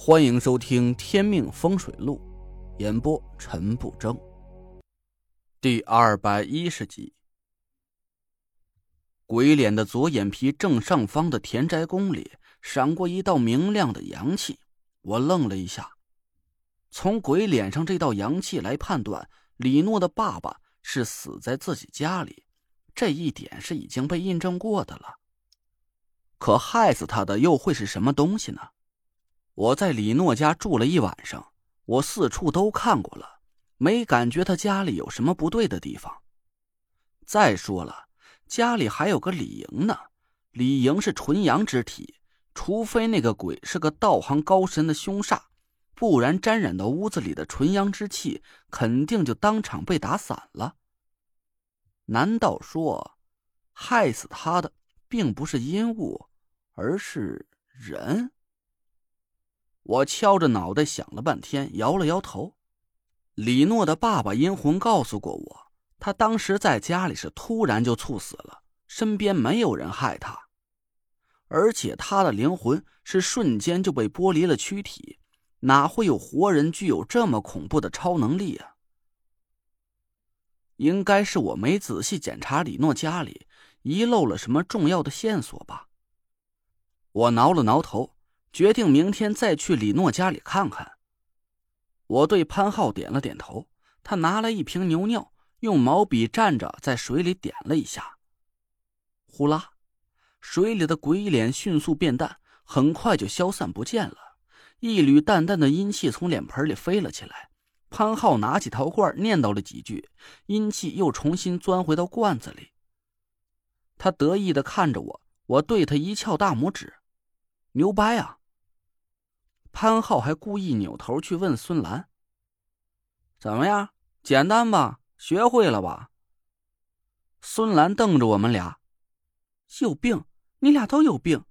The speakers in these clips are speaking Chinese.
欢迎收听《天命风水录》，演播陈不争。第二百一十集，鬼脸的左眼皮正上方的田宅宫里闪过一道明亮的阳气，我愣了一下。从鬼脸上这道阳气来判断，李诺的爸爸是死在自己家里，这一点是已经被印证过的了。可害死他的又会是什么东西呢？我在李诺家住了一晚上，我四处都看过了，没感觉他家里有什么不对的地方。再说了，家里还有个李莹呢，李莹是纯阳之体，除非那个鬼是个道行高深的凶煞，不然沾染到屋子里的纯阳之气，肯定就当场被打散了。难道说，害死他的并不是阴物，而是人？我敲着脑袋想了半天，摇了摇头。李诺的爸爸阴魂告诉过我，他当时在家里是突然就猝死了，身边没有人害他，而且他的灵魂是瞬间就被剥离了躯体，哪会有活人具有这么恐怖的超能力啊？应该是我没仔细检查李诺家里，遗漏了什么重要的线索吧。我挠了挠头。决定明天再去李诺家里看看。我对潘浩点了点头，他拿来一瓶牛尿，用毛笔蘸着在水里点了一下。呼啦，水里的鬼脸迅速变淡，很快就消散不见了。一缕淡淡的阴气从脸盆里飞了起来。潘浩拿起陶罐，念叨了几句，阴气又重新钻回到罐子里。他得意的看着我，我对他一翘大拇指：“牛掰啊！”潘浩还故意扭头去问孙兰：“怎么样？简单吧？学会了吧？”孙兰瞪着我们俩：“有病！你俩都有病！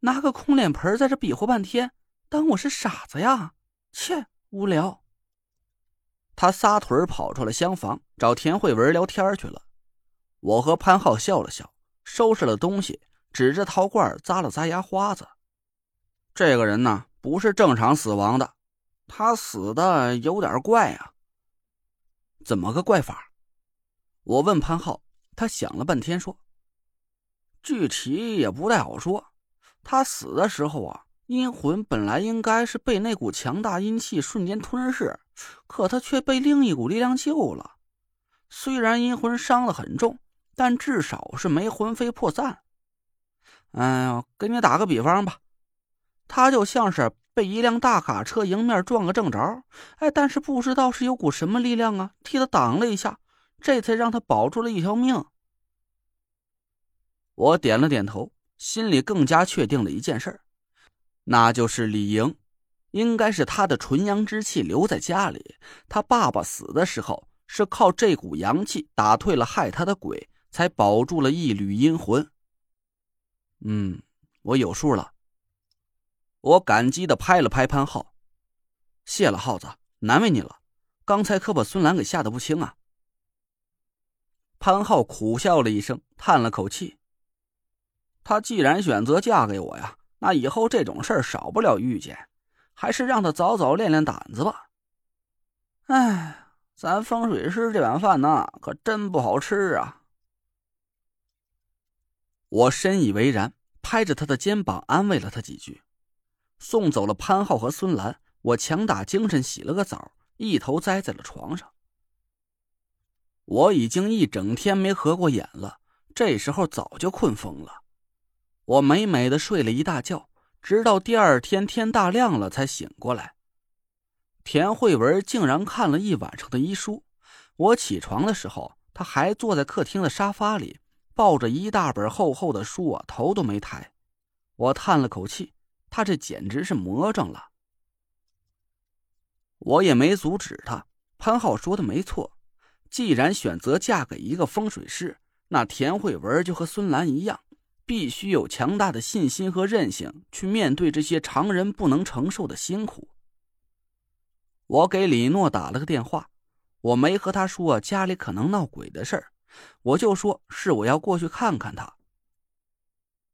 拿个空脸盆在这比划半天，当我是傻子呀？切，无聊！”他撒腿跑出了厢房，找田慧文聊天去了。我和潘浩笑了笑，收拾了东西，指着陶罐砸了砸牙花子：“这个人呢？”不是正常死亡的，他死的有点怪啊。怎么个怪法？我问潘浩，他想了半天说：“具体也不太好说。他死的时候啊，阴魂本来应该是被那股强大阴气瞬间吞噬，可他却被另一股力量救了。虽然阴魂伤得很重，但至少是没魂飞魄散。哎呀，给你打个比方吧。”他就像是被一辆大卡车迎面撞个正着，哎，但是不知道是有股什么力量啊，替他挡了一下，这才让他保住了一条命。我点了点头，心里更加确定了一件事那就是李莹，应该是他的纯阳之气留在家里。他爸爸死的时候是靠这股阳气打退了害他的鬼，才保住了一缕阴魂。嗯，我有数了。我感激的拍了拍潘浩，谢了耗子，难为你了。刚才可把孙兰给吓得不轻啊。潘浩苦笑了一声，叹了口气。他既然选择嫁给我呀，那以后这种事儿少不了遇见，还是让他早早练练胆子吧。哎，咱风水师这碗饭呢，可真不好吃啊。我深以为然，拍着他的肩膀安慰了他几句。送走了潘浩和孙兰，我强打精神洗了个澡，一头栽在了床上。我已经一整天没合过眼了，这时候早就困疯了。我美美的睡了一大觉，直到第二天天大亮了才醒过来。田慧文竟然看了一晚上的医书。我起床的时候，他还坐在客厅的沙发里，抱着一大本厚厚的书啊，头都没抬。我叹了口气。他这简直是魔怔了，我也没阻止他。潘浩说的没错，既然选择嫁给一个风水师，那田慧文就和孙兰一样，必须有强大的信心和韧性去面对这些常人不能承受的辛苦。我给李诺打了个电话，我没和他说家里可能闹鬼的事儿，我就说是我要过去看看他。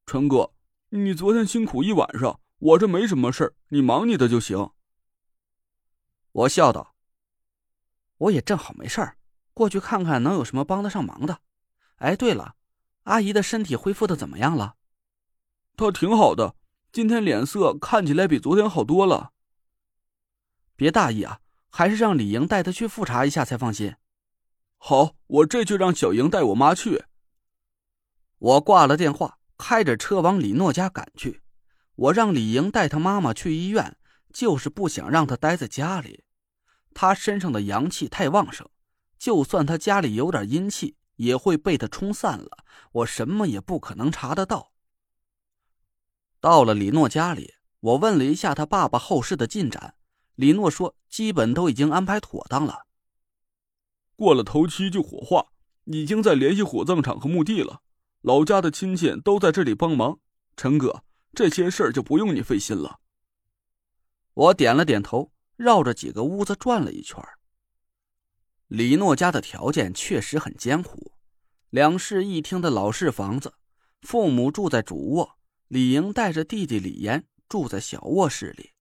春哥，你昨天辛苦一晚上。我这没什么事，你忙你的就行。我笑道：“我也正好没事，过去看看能有什么帮得上忙的。哎，对了，阿姨的身体恢复的怎么样了？她挺好的，今天脸色看起来比昨天好多了。别大意啊，还是让李莹带她去复查一下才放心。好，我这就让小莹带我妈去。我挂了电话，开着车往李诺家赶去。我让李莹带她妈妈去医院，就是不想让她待在家里。她身上的阳气太旺盛，就算她家里有点阴气，也会被她冲散了。我什么也不可能查得到。到了李诺家里，我问了一下他爸爸后事的进展，李诺说基本都已经安排妥当了。过了头七就火化，已经在联系火葬场和墓地了。老家的亲戚都在这里帮忙。陈哥，这些事儿就不用你费心了。我点了点头。绕着几个屋子转了一圈。李诺家的条件确实很艰苦，两室一厅的老式房子，父母住在主卧，李莹带着弟弟李岩住在小卧室里，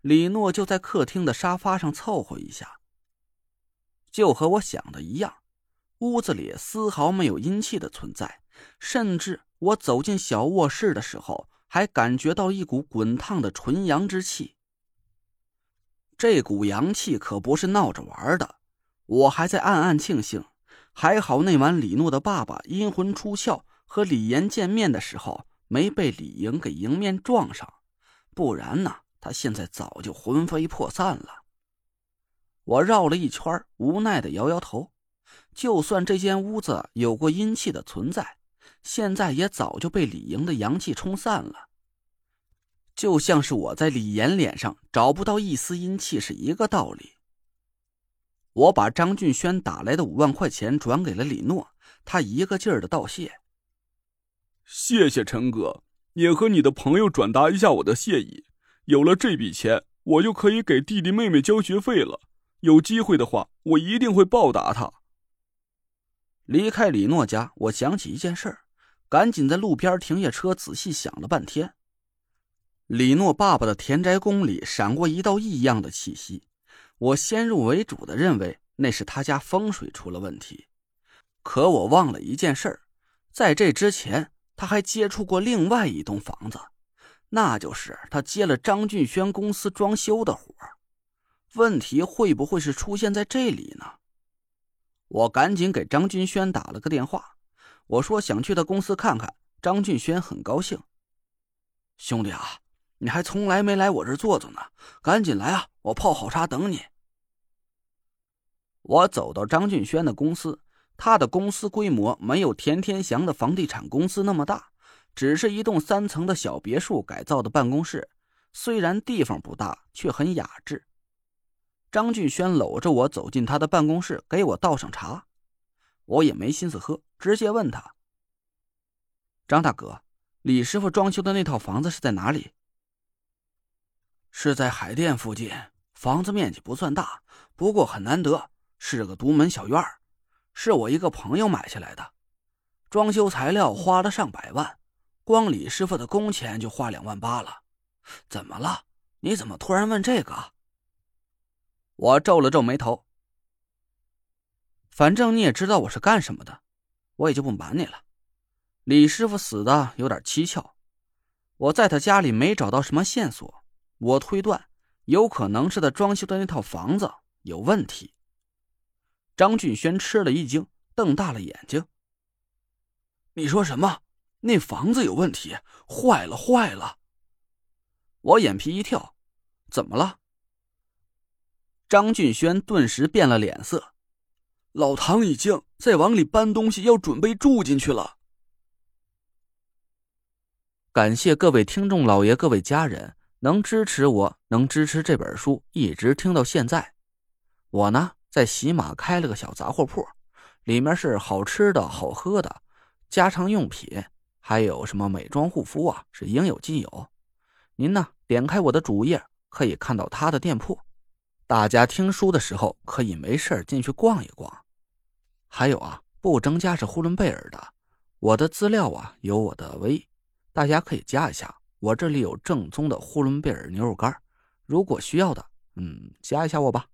李诺就在客厅的沙发上凑合一下。就和我想的一样，屋子里丝毫没有阴气的存在，甚至我走进小卧室的时候，还感觉到一股滚烫的纯阳之气。这股阳气可不是闹着玩的，我还在暗暗庆幸，还好那晚李诺的爸爸阴魂出窍和李岩见面的时候没被李莹给迎面撞上，不然呢，他现在早就魂飞魄散了。我绕了一圈，无奈的摇摇头，就算这间屋子有过阴气的存在，现在也早就被李莹的阳气冲散了。就像是我在李岩脸上找不到一丝阴气是一个道理。我把张俊轩打来的五万块钱转给了李诺，他一个劲儿的道谢。谢谢陈哥，也和你的朋友转达一下我的谢意。有了这笔钱，我就可以给弟弟妹妹交学费了。有机会的话，我一定会报答他。离开李诺家，我想起一件事儿，赶紧在路边停下车，仔细想了半天。李诺爸爸的田宅宫里闪过一道异样的气息，我先入为主的认为那是他家风水出了问题。可我忘了一件事，在这之前他还接触过另外一栋房子，那就是他接了张俊轩公司装修的活问题会不会是出现在这里呢？我赶紧给张俊轩打了个电话，我说想去他公司看看。张俊轩很高兴，兄弟啊。你还从来没来我这坐坐呢，赶紧来啊！我泡好茶等你。我走到张俊轩的公司，他的公司规模没有田天祥的房地产公司那么大，只是一栋三层的小别墅改造的办公室，虽然地方不大，却很雅致。张俊轩搂着我走进他的办公室，给我倒上茶，我也没心思喝，直接问他：“张大哥，李师傅装修的那套房子是在哪里？”是在海淀附近，房子面积不算大，不过很难得，是个独门小院是我一个朋友买下来的，装修材料花了上百万，光李师傅的工钱就花两万八了。怎么了？你怎么突然问这个？我皱了皱眉头。反正你也知道我是干什么的，我也就不瞒你了。李师傅死的有点蹊跷，我在他家里没找到什么线索。我推断，有可能是他装修的那套房子有问题。张俊轩吃了一惊，瞪大了眼睛：“你说什么？那房子有问题？坏了，坏了！”我眼皮一跳：“怎么了？”张俊轩顿时变了脸色：“老唐已经在往里搬东西，要准备住进去了。”感谢各位听众老爷、各位家人。能支持我，能支持这本书一直听到现在。我呢，在喜马开了个小杂货铺，里面是好吃的好喝的，家常用品，还有什么美妆护肤啊，是应有尽有。您呢，点开我的主页，可以看到他的店铺。大家听书的时候，可以没事进去逛一逛。还有啊，不增加是呼伦贝尔的，我的资料啊有我的微，大家可以加一下。我这里有正宗的呼伦贝尔牛肉干，如果需要的，嗯，加一下我吧。